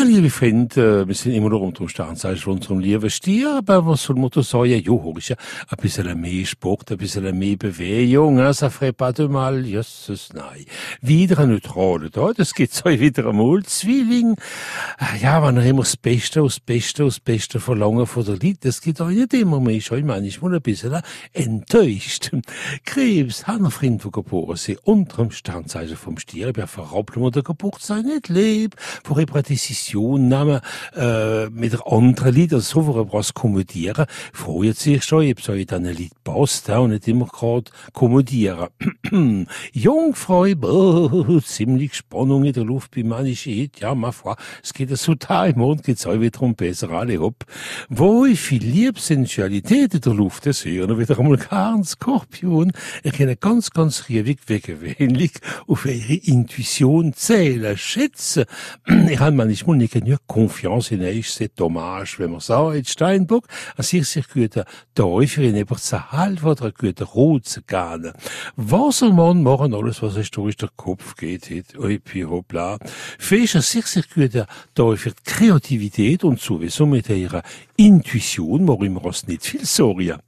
Ja, liebe Freunde, wir sind immer noch unter dem Sternzeichen von unserem lieben Stier, aber was soll man da sagen? Ja, ist ja ein bisschen mehr Sport, ein bisschen mehr Bewegung, hein? ça ferait pas de mal, Jesus, nein. Wieder ein Neutrale da, das gibt's euch wieder einmal. Zwilling, ja, wenn er immer das Beste, das Beste, das Beste verlangen von der Leute, das geht euch nicht immer mehr, ist euch manchmal ein bisschen enttäuscht. Krebs, Hanna Freund von geboren sind, unter dem Sternzeichen vom Stier, ich bin verrappelt, wo der Geburtstag nicht lebt, vor Repräsentation Nehmen, äh, mit anderen Lied, also so was kommodieren, freut sich schon, ich soll dann ein Lied passt, ja, und nicht immer gerade kommodieren. Jungfrau, boah, ziemlich Spannung in der Luft bei manchen Hit, ja, ma foi, es geht so da, im Mond geht's auch wieder um besser, alle hopp. Wo ich viel lieb in der Luft, das hören wieder einmal keinen Skorpion, ich kann ganz, ganz riewig weggewöhnlich auf ihre Intuition zählen, schätzen. Ich habe manchmal nicht genug Confiance in euch, c'est dommage, wenn man sagt, Steinbock, als ihr sich gute Teufel über zu halb oder gute Rot zu gehen. Was soll man machen, alles, was euch durch den Kopf geht, oi, pi, hoppla. Fähig, als ihr sich gute Teufel Kreativität und sowieso mit ihrer Intuition, warum wir uns nicht viel sorgen.